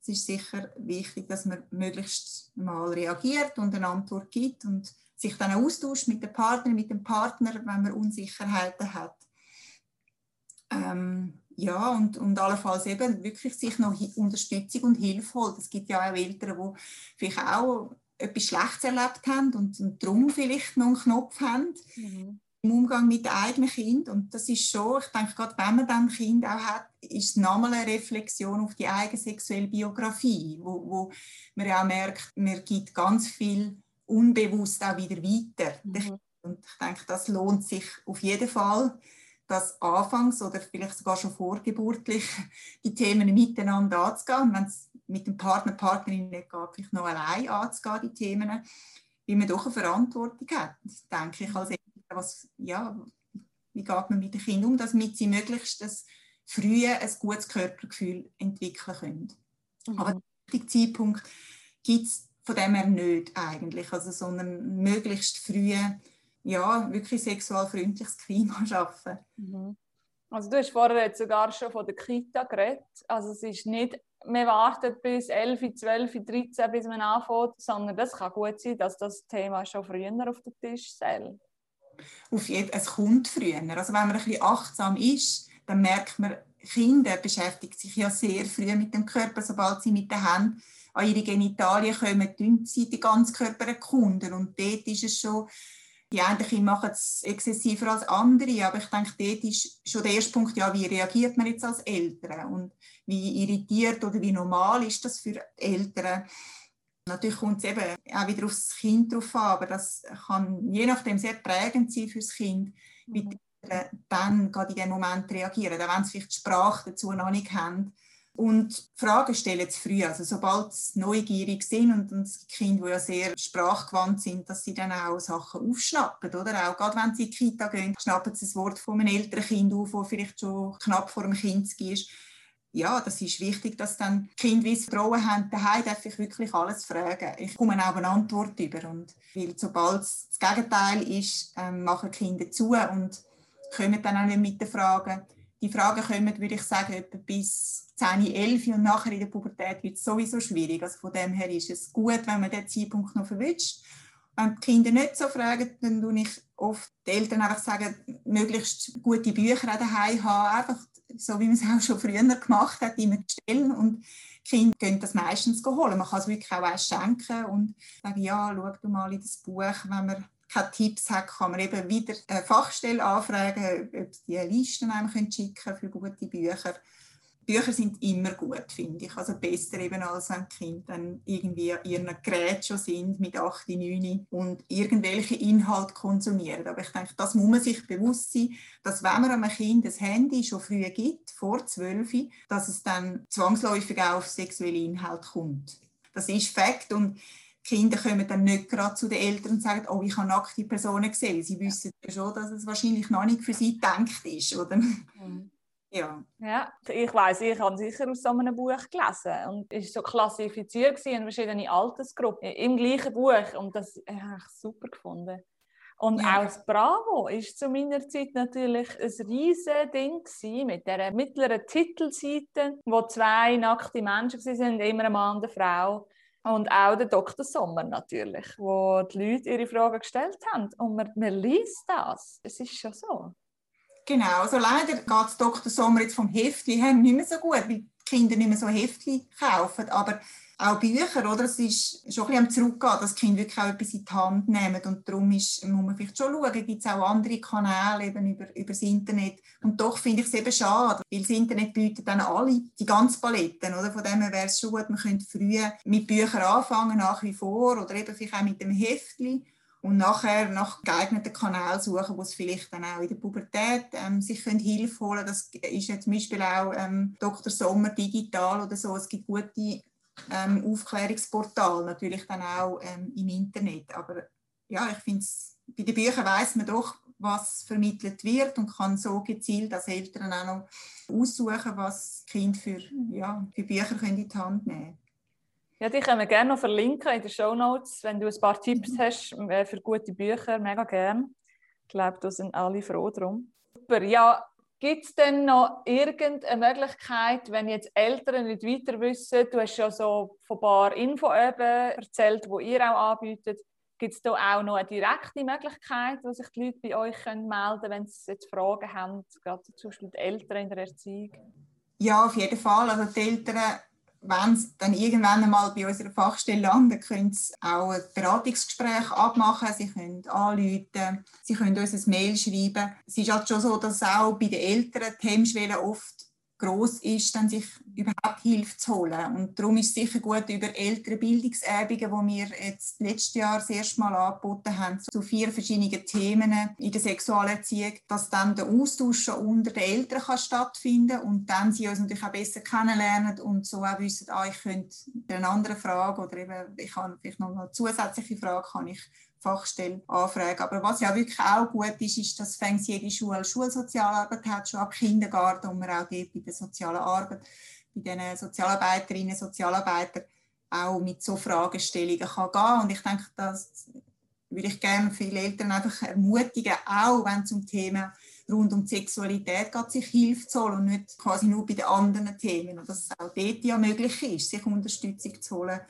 es ist sicher wichtig, dass man möglichst mal reagiert und eine Antwort gibt und sich dann austauscht mit dem Partner, mit dem Partner, wenn man Unsicherheiten hat. Ähm, ja, und, und allenfalls eben wirklich sich noch Unterstützung und Hilfe holt. Es gibt ja auch Eltern, die vielleicht auch etwas Schlechtes erlebt haben und, und darum vielleicht noch einen Knopf haben. Mhm im Umgang mit dem eigenen Kind. Und das ist schon, ich denke, gerade wenn man dann ein Kind auch hat, ist es nochmal eine Reflexion auf die eigene sexuelle Biografie, wo, wo man ja auch merkt, man gibt ganz viel unbewusst auch wieder weiter. Mhm. Und ich denke, das lohnt sich auf jeden Fall, dass anfangs oder vielleicht sogar schon vorgeburtlich die Themen miteinander anzugehen. Und wenn es mit dem Partner, Partnerin nicht geht, vielleicht noch allein anzugehen, die Themen, wie man doch eine Verantwortung hat. Denke ich als was, ja, wie geht man mit den Kindern um, damit sie möglichst das frühe ein gutes Körpergefühl entwickeln können. Mhm. Aber den Zeitpunkt gibt es von dem her nicht eigentlich, also, sondern möglichst früh ja, wirklich sexualfreundliches Klima schaffen. Mhm. Also du hast vorher jetzt sogar schon von der Kita geredet. Also es ist nicht, man wartet bis 11, 12, 13, bis man anfängt, sondern das kann gut sein, dass das Thema schon früher auf den Tisch soll auf jeden, es kommt früher. Also wenn man ein bisschen achtsam ist, dann merkt man, Kinder beschäftigen sich ja sehr früh mit dem Körper, sobald sie mit den Händen an ihre Genitalien kommen, tun sie den ganzen Körper erkunden. Und dort ist es schon, die einen Kinder machen es exzessiver als andere, aber ich denke, dort ist schon der erste Punkt, ja, wie reagiert man jetzt als Eltern und wie irritiert oder wie normal ist das für Eltern, Natürlich kommt es eben auch wieder aufs Kind drauf an, aber das kann je nachdem sehr prägend sein für das Kind, wie die Eltern dann gerade in dem Moment reagieren, auch wenn sie vielleicht die Sprache dazu noch nicht haben. Und Fragen stellen zu früh, also sobald sie neugierig sind und, und das Kind, die ja sehr sprachgewandt sind, dass sie dann auch Sachen aufschnappen, oder? Auch gerade wenn sie in die Kita gehen, schnappen sie das Wort von einem älteren Kind auf, das vielleicht schon knapp vor dem Kind ist ja, das ist wichtig, dass dann Kinder wie Vertrauen haben, daheim darf ich wirklich alles fragen. Ich komme auch eine Antwort über. Und weil sobald es das Gegenteil ist, ähm, machen Kinder zu und kommen dann auch nicht mit den Fragen. Die Fragen kommen, würde ich sagen, etwa bis 10, 11 und nachher in der Pubertät wird es sowieso schwierig. Also von dem her ist es gut, wenn man den Zeitpunkt noch verwünscht. Wenn die Kinder nicht so fragen, dann tue ich oft die Eltern einfach sagen, möglichst gute Bücher daheim haben, einfach so wie man es auch schon früher gemacht hat, immer stellen und Kinder gehen das meistens holen. Man kann es wirklich auch schenken und sagen, ja, schau du mal in das Buch, wenn man keine Tipps hat, kann man eben wieder eine Fachstelle anfragen, ob sie die Listen einem schicken können für gute Bücher. Bücher sind immer gut, finde ich. Also besser eben als wenn die Kinder dann irgendwie an ihren Gerät schon sind mit 8, 9 und irgendwelche Inhalte konsumieren. Aber ich denke, das muss man sich bewusst sein, dass wenn man einem Kind das Handy schon früh gibt, vor 12, dass es dann zwangsläufig auch auf sexuelle Inhalte kommt. das ist Fakt und Kinder kommen dann nicht gerade zu den Eltern und sagen, oh, ich habe nackte Personen gesehen. Sie wissen ja schon, dass es wahrscheinlich noch nicht für sie gedacht ist, oder? Mhm. Ja. ja, ich weiß, ich habe sicher aus so einem Buch gelesen und es war so klassifiziert in verschiedene Altersgruppen im gleichen Buch und das habe ich super gefunden. Und ja. auch das Bravo ist zu meiner Zeit natürlich ein riesiges Ding mit der mittleren Titelseite, wo zwei nackte Menschen waren, immer ein Mann und eine Frau. Und auch der Dr. Sommer natürlich, wo die Leute ihre Fragen gestellt haben. Und man, man liest das. Es ist schon so. Genau, also leider geht Dr. Sommer jetzt vom Heftli her nicht mehr so gut, weil die Kinder nicht mehr so Heftli kaufen. Aber auch Bücher, oder? Es ist schon ein bisschen am Zurückgehen, dass die Kinder wirklich auch etwas in die Hand nehmen. Und darum ist, muss man vielleicht schon schauen, gibt es auch andere Kanäle eben über, über das Internet. Und doch finde ich es eben schade, weil das Internet bietet dann alle die ganzen Paletten, oder? Von dem her wäre es schon gut, man könnte früher mit Büchern anfangen, nach wie vor, oder eben vielleicht auch mit dem Heftli und nachher nach geeigneten Kanälen suchen, wo es vielleicht dann auch in der Pubertät ähm, sich können Hilfe holen. Das ist ja zum Beispiel auch ähm, Dr. Sommer digital oder so. Es gibt gute ähm, Aufklärungsportale, natürlich dann auch ähm, im Internet. Aber ja, ich finde bei den Büchern weiß man doch, was vermittelt wird und kann so gezielt als Eltern auch noch aussuchen, was Kind für, ja, für Bücher können in die Hand nehmen. Ja, die können wir gerne noch verlinken in den Show Notes, wenn du ein paar Tipps mhm. hast äh, für gute Bücher, mega gerne. Ich glaube, da sind alle froh drum. Super, ja, Gibt es denn noch irgendeine Möglichkeit, wenn jetzt Eltern nicht weiter wissen, du hast ja so von ein paar Info erzählt, die ihr auch anbietet, gibt es da auch noch eine direkte Möglichkeit, wo sich die Leute bei euch können melden können, wenn sie jetzt Fragen haben, gerade zum Beispiel die Eltern in der Erziehung? Ja, auf jeden Fall. Also die Eltern wenn sie dann irgendwann einmal bei unserer Fachstelle landen, können sie auch ein Beratungsgespräch abmachen, sie können anrufen, sie können uns ein Mail schreiben. Es ist halt schon so, dass auch bei den Eltern die Hemmschwelle oft groß ist, dann sich überhaupt Hilfe zu holen. Und darum ist es sicher gut über ältere Bildungsübungen, die wir jetzt letztes Jahr das erste Mal angeboten haben, zu vier verschiedenen Themen in der Sexualerziehung, dass dann der Austausch schon unter den Eltern kann stattfinden und dann sie uns natürlich auch besser kennenlernen und so auch wissen, ah, ich könnte eine andere Frage oder eben ich habe vielleicht noch eine zusätzliche Frage, kann ich Fachstelle anfragen. Aber was ja wirklich auch gut ist, ist, dass fängt jede Schule Schulsozialarbeit hat, schon ab Kindergarten, und man auch dort bei der sozialen Arbeit, bei den Sozialarbeiterinnen Sozialarbeitern auch mit so Fragestellungen kann gehen. Und ich denke, das würde ich gerne viele Eltern einfach ermutigen, auch wenn es um Themen rund um Sexualität geht, sich Hilfe zu holen und nicht quasi nur bei den anderen Themen. Und dass es auch dort ja möglich ist, sich Unterstützung zu holen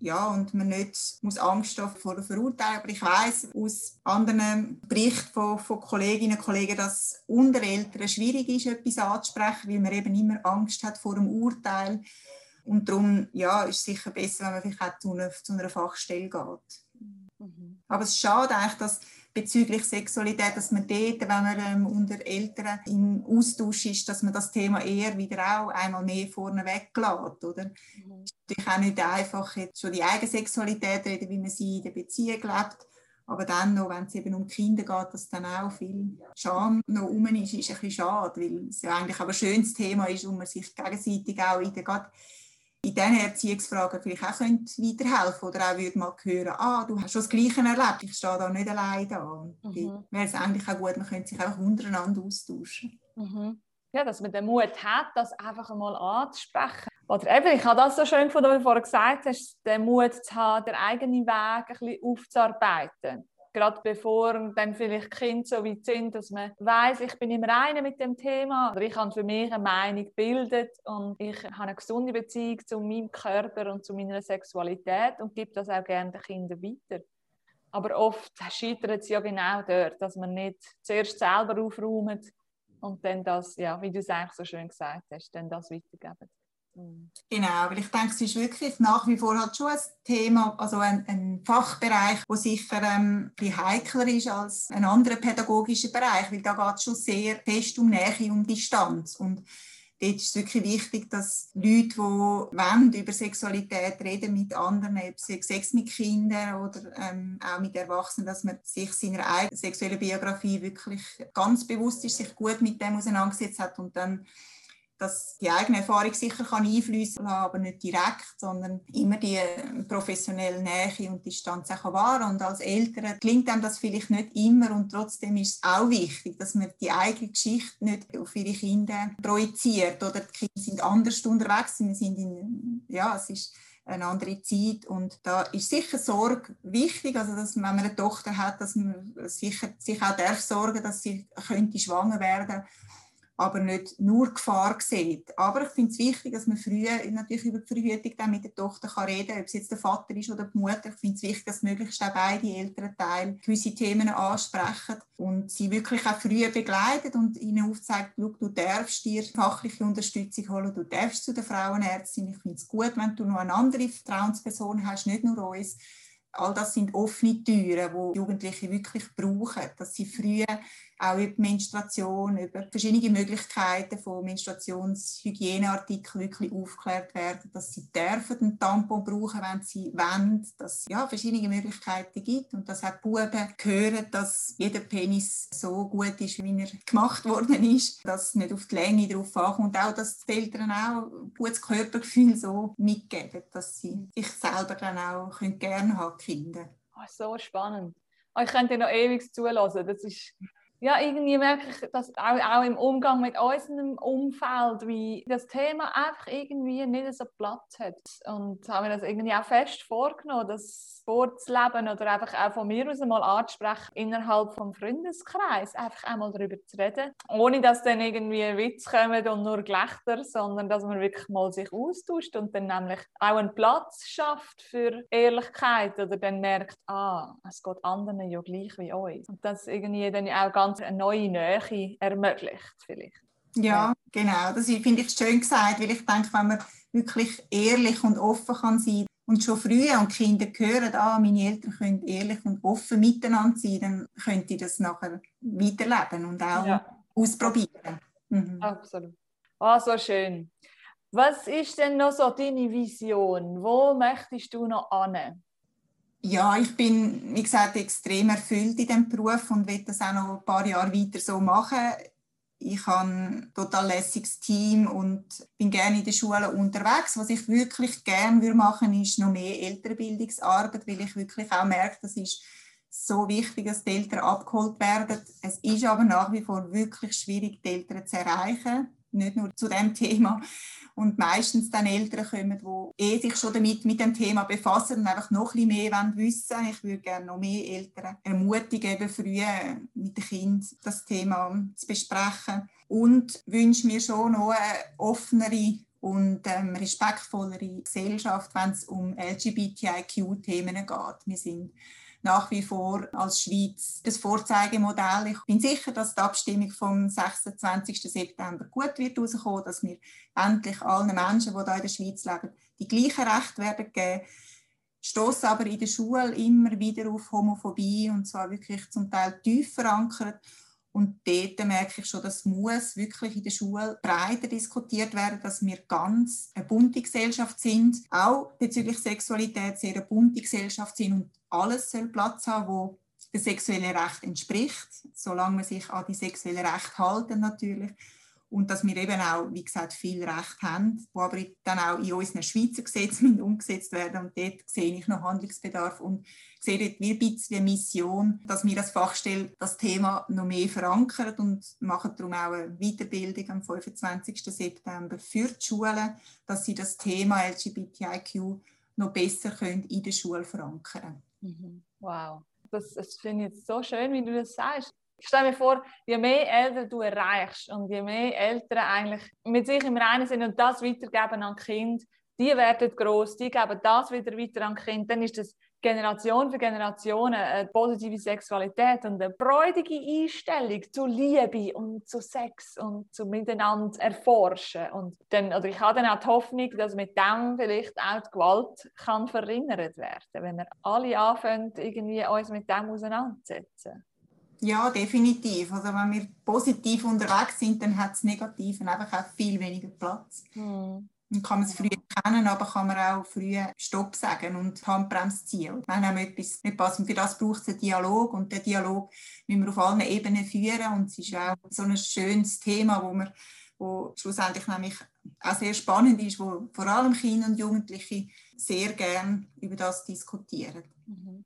ja, und man nicht muss Angst haben vor der Verurteilung. Aber ich weiß aus anderen Berichten von, von Kolleginnen und Kollegen, dass es unter Eltern schwierig ist, etwas anzusprechen, weil man eben immer Angst hat vor dem Urteil. Und darum ja, ist es sicher besser, wenn man vielleicht auch zu einer, zu einer Fachstelle geht. Mhm. Aber es ist schade eigentlich, dass bezüglich Sexualität, dass man dort, wenn man ähm, unter Eltern im Austausch ist, dass man das Thema eher wieder auch einmal mehr vorne weglässt, oder? Mhm. Ist natürlich auch nicht einfach jetzt schon die eigene Sexualität reden, wie man sie in der Beziehung lebt, aber dann noch, wenn es eben um Kinder geht, dass dann auch viel Scham noch rum ist, ist ein bisschen schade, weil es ja eigentlich aber ein schönes Thema ist, wo man sich gegenseitig auch in der, in diesen Erziehungsfragen vielleicht auch weiterhelfen oder auch würde mal hören, ah, du hast schon das Gleiche erlebt, ich stehe da nicht allein da. Und mhm. wäre es eigentlich auch gut, man könnte sich einfach untereinander austauschen. Mhm. Ja, dass man den Mut hat, das einfach einmal anzusprechen. Oder eben, ich habe das so schön gefunden, was du vorher gesagt hast, den Mut zu haben, den eigenen Weg ein bisschen aufzuarbeiten gerade bevor dann vielleicht Kinder so weit sind, dass man weiß, ich bin im Reinen mit dem Thema oder ich habe für mich eine Meinung gebildet und ich habe eine gesunde Beziehung zu meinem Körper und zu meiner Sexualität und gebe das auch gerne den Kindern weiter. Aber oft scheitert es ja genau dort, dass man nicht zuerst selber aufräumt und dann das, ja, wie du es eigentlich so schön gesagt hast, dann das weitergeben. Genau, weil ich denke, es ist wirklich nach wie vor halt schon ein Thema, also ein, ein Fachbereich, der sicher ähm, ein heikler ist als ein anderer pädagogischer Bereich, weil da geht es schon sehr fest um Nähe, um Distanz. Und dort ist es wirklich wichtig, dass Leute, die wollen, über Sexualität reden mit anderen, ob Sex mit Kindern oder ähm, auch mit Erwachsenen, dass man sich seiner eigenen sexuellen Biografie wirklich ganz bewusst ist, sich gut mit dem auseinandergesetzt hat und dann dass die eigene Erfahrung sicher kann einfließen kann, aber nicht direkt, sondern immer die professionelle Nähe und Distanz auch wahren. Und als Eltern klingt einem das vielleicht nicht immer und trotzdem ist es auch wichtig, dass man die eigene Geschichte nicht auf ihre Kinder projiziert oder die Kinder sind anders unterwegs, wir sind in, ja, es ist eine andere Zeit und da ist sicher Sorge wichtig, also dass wenn man eine Tochter hat, dass man sicher sich auch darf sorgen, dass sie könnte schwanger werden aber nicht nur Gefahr sieht. Aber ich finde es wichtig, dass man früher natürlich über die Verhütung dann mit der Tochter kann reden kann, ob es jetzt der Vater ist oder die Mutter. Ich finde es wichtig, dass möglichst auch beide älteren Teile gewisse Themen ansprechen und sie wirklich auch früher begleitet und ihnen aufzeigt, du darfst dir fachliche Unterstützung holen, du darfst zu der Frauenärztin. Ich finde es gut, wenn du noch eine andere Vertrauensperson hast, nicht nur uns, All das sind offene Türen, die Jugendliche wirklich brauchen, dass sie früh auch über die Menstruation, über verschiedene Möglichkeiten von Menstruationshygieneartikeln wirklich aufgeklärt werden, dass sie dürfen einen Tampon brauchen, wenn sie wollen, dass es ja, verschiedene Möglichkeiten gibt und dass auch Buben hören, dass jeder Penis so gut ist, wie er gemacht worden ist, dass es nicht auf die Länge drauf ankommt und auch, dass die Eltern auch ein gutes Körpergefühl so mitgeben, dass sie sich selber dann auch gerne haben Kinder. Oh, so spannend. Oh, ich könnte noch ewig zulassen. Das ist ja, irgendwie merke ich, dass auch, auch im Umgang mit unserem Umfeld, wie das Thema einfach irgendwie nicht so Platz hat. Und habe mir das irgendwie auch fest vorgenommen, das vorzuleben oder einfach auch von mir aus einmal anzusprechen innerhalb vom Freundeskreis, einfach einmal darüber zu reden, ohne dass dann irgendwie Witz kommt und nur Gelächter, sondern dass man wirklich mal sich austauscht und dann nämlich auch einen Platz schafft für Ehrlichkeit oder dann merkt, ah, es geht anderen ja gleich wie uns. Und das irgendwie dann auch ganz ganz eine neue Nähe ermöglicht vielleicht. Ja, genau. Das finde ich schön gesagt, weil ich denke, wenn man wirklich ehrlich und offen kann sein und schon früh und Kinder hören, ah, meine Eltern können ehrlich und offen miteinander sein, dann können die das nachher weiterleben und auch ja. ausprobieren. Mhm. Absolut. Ah, so schön. Was ist denn noch so deine Vision? Wo möchtest du noch an? Ja, ich bin, wie gesagt, extrem erfüllt in diesem Beruf und will das auch noch ein paar Jahre weiter so machen. Ich habe ein total lässiges Team und bin gerne in den Schulen unterwegs. Was ich wirklich gerne machen würde, ist noch mehr Elternbildungsarbeit, weil ich wirklich auch merke, das ist so wichtig, dass die Eltern abgeholt werden. Es ist aber nach wie vor wirklich schwierig, die Eltern zu erreichen. Nicht nur zu dem Thema, und meistens dann Eltern kommen, die eh sich schon damit mit dem Thema befassen und einfach noch ein bisschen mehr wissen wollen. Ich würde gerne noch mehr Eltern ermutigen, eben früh mit dem Kind das Thema zu besprechen und wünsche mir schon noch eine offenere und ähm, respektvollere Gesellschaft, wenn es um LGBTIQ-Themen geht. Wir sind nach wie vor als Schweiz das Vorzeigemodell. Ich bin sicher, dass die Abstimmung vom 26. September gut wird herauskommen, dass wir endlich allen Menschen, die hier in der Schweiz leben, die gleichen Rechte werden geben. Stoß aber in der Schule immer wieder auf Homophobie und zwar wirklich zum Teil tief verankert. Und dort merke ich schon, das muss wirklich in der Schule breiter diskutiert werden, dass wir ganz eine bunte Gesellschaft sind, auch bezüglich Sexualität sehr eine bunte Gesellschaft sind und alles soll Platz haben, wo dem sexuellen Recht entspricht, solange man sich an die sexuellen Rechte halten natürlich und dass wir eben auch, wie gesagt, viel Recht haben, die aber dann auch in unseren Schweizer Gesetzen umgesetzt werden und dort sehe ich noch Handlungsbedarf und sehe dort wie ein bisschen eine Mission, dass wir als Fachstelle das Thema noch mehr verankern und machen darum auch eine Weiterbildung am 25. September für die Schulen, dass sie das Thema LGBTIQ noch besser können in der Schule verankern mhm. Wow, das, das finde ich so schön, wie du das sagst. Ich stelle mir vor, je mehr Eltern du erreichst und je mehr Eltern eigentlich mit sich im Reinen sind und das weitergeben an Kind, die werden groß, die geben das wieder weiter an Kind, dann ist das Generation für Generation eine positive Sexualität und eine freudige Einstellung zu Liebe und zu Sex und zu miteinander erforschen. Und dann, oder ich habe dann auch die Hoffnung, dass mit dem vielleicht auch die Gewalt kann verringert werden, wenn wir alle anfangen, irgendwie uns mit dem auseinanderzusetzen. Ja, definitiv. Also wenn wir positiv unterwegs sind, dann hat es negativ einfach auch viel weniger Platz. Mhm. Dann kann man es früh erkennen, aber kann man auch früh Stopp sagen und Handbremse ziehen. Wenn einem etwas nicht passt. Und für das braucht es einen Dialog und den Dialog müssen wir auf allen Ebenen führen und es ist auch so ein schönes Thema, wo man wo schlussendlich nämlich auch sehr spannend ist, wo vor allem Kinder und Jugendliche sehr gern über das diskutieren. Mhm.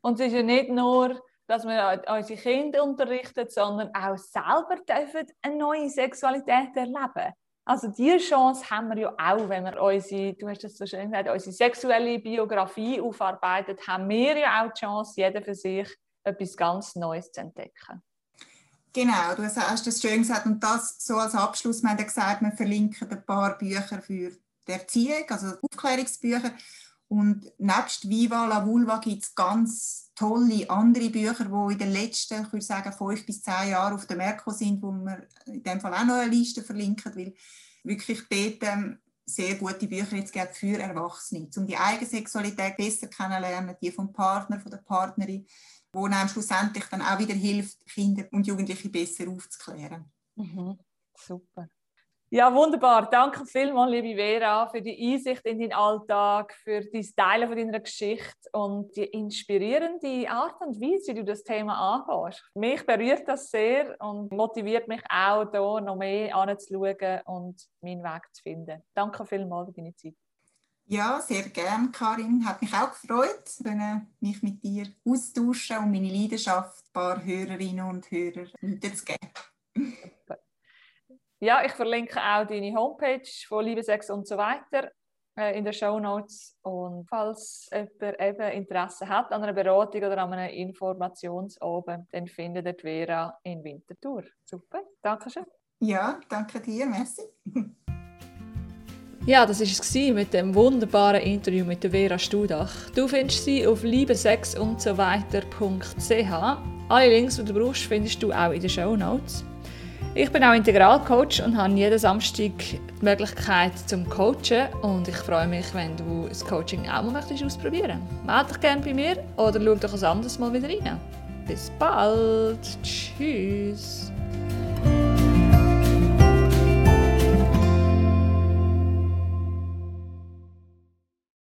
Und es ist ja nicht nur, dass wir unsere Kinder unterrichten, sondern auch selber dürfen eine neue Sexualität erleben. Also diese Chance haben wir ja auch, wenn wir unsere, du hast das so schön gesagt, unsere sexuelle Biografie aufarbeitet, haben wir ja auch die Chance, jeder für sich etwas ganz Neues zu entdecken. Genau, du hast das schön gesagt und das so als Abschluss, wir haben gesagt, wir verlinken ein paar Bücher für die Erziehung, also Aufklärungsbücher und nebst Viva la Vulva gibt es ganz tolle andere Bücher, die in den letzten, ich würde sagen, fünf bis zehn Jahren auf dem Merko sind, wo wir in dem Fall auch noch eine Liste verlinken, weil wirklich dort ähm, sehr gute Bücher jetzt gibt für Erwachsene, um die eigene Sexualität besser kennenzulernen, die vom Partner, von der Partnerin wo einem schlussendlich dann auch wieder hilft, Kinder und Jugendliche besser aufzuklären. Mhm. Super. Ja, wunderbar. Danke vielmals, liebe Vera, für die Einsicht in deinen Alltag, für das Teilen von deiner Geschichte und die inspirierende Art und Weise, wie du das Thema angehst. Mich berührt das sehr und motiviert mich auch, hier noch mehr anzuschauen und meinen Weg zu finden. Danke vielmals für deine Zeit. Ja, sehr gern, Karin. Hat mich auch gefreut, mich mit dir austauschen und meine Leidenschaft ein paar Hörerinnen und Hörer weiterzugeben. Ja, ich verlinke auch deine Homepage von Liebe, Sex und so weiter äh, in den Show Notes. Und falls jemand eben Interesse hat an einer Beratung oder an einem Informationsoben, dann findet ihr Vera in Winterthur. Super, danke schön. Ja, danke dir, merci. Ja, das war es mit dem wunderbaren Interview mit der Vera Studach. Du findest sie auf liebesex und so weiter.ch. Alle Links, die du brauchst, findest du auch in den Show Notes. Ich bin auch Integralcoach und habe jeden Samstag die Möglichkeit zum Coachen und ich freue mich, wenn du das Coaching auch mal möchtest ausprobieren. Melde dich gerne bei mir oder schau doch ein anderes Mal wieder rein. Bis bald. Tschüss.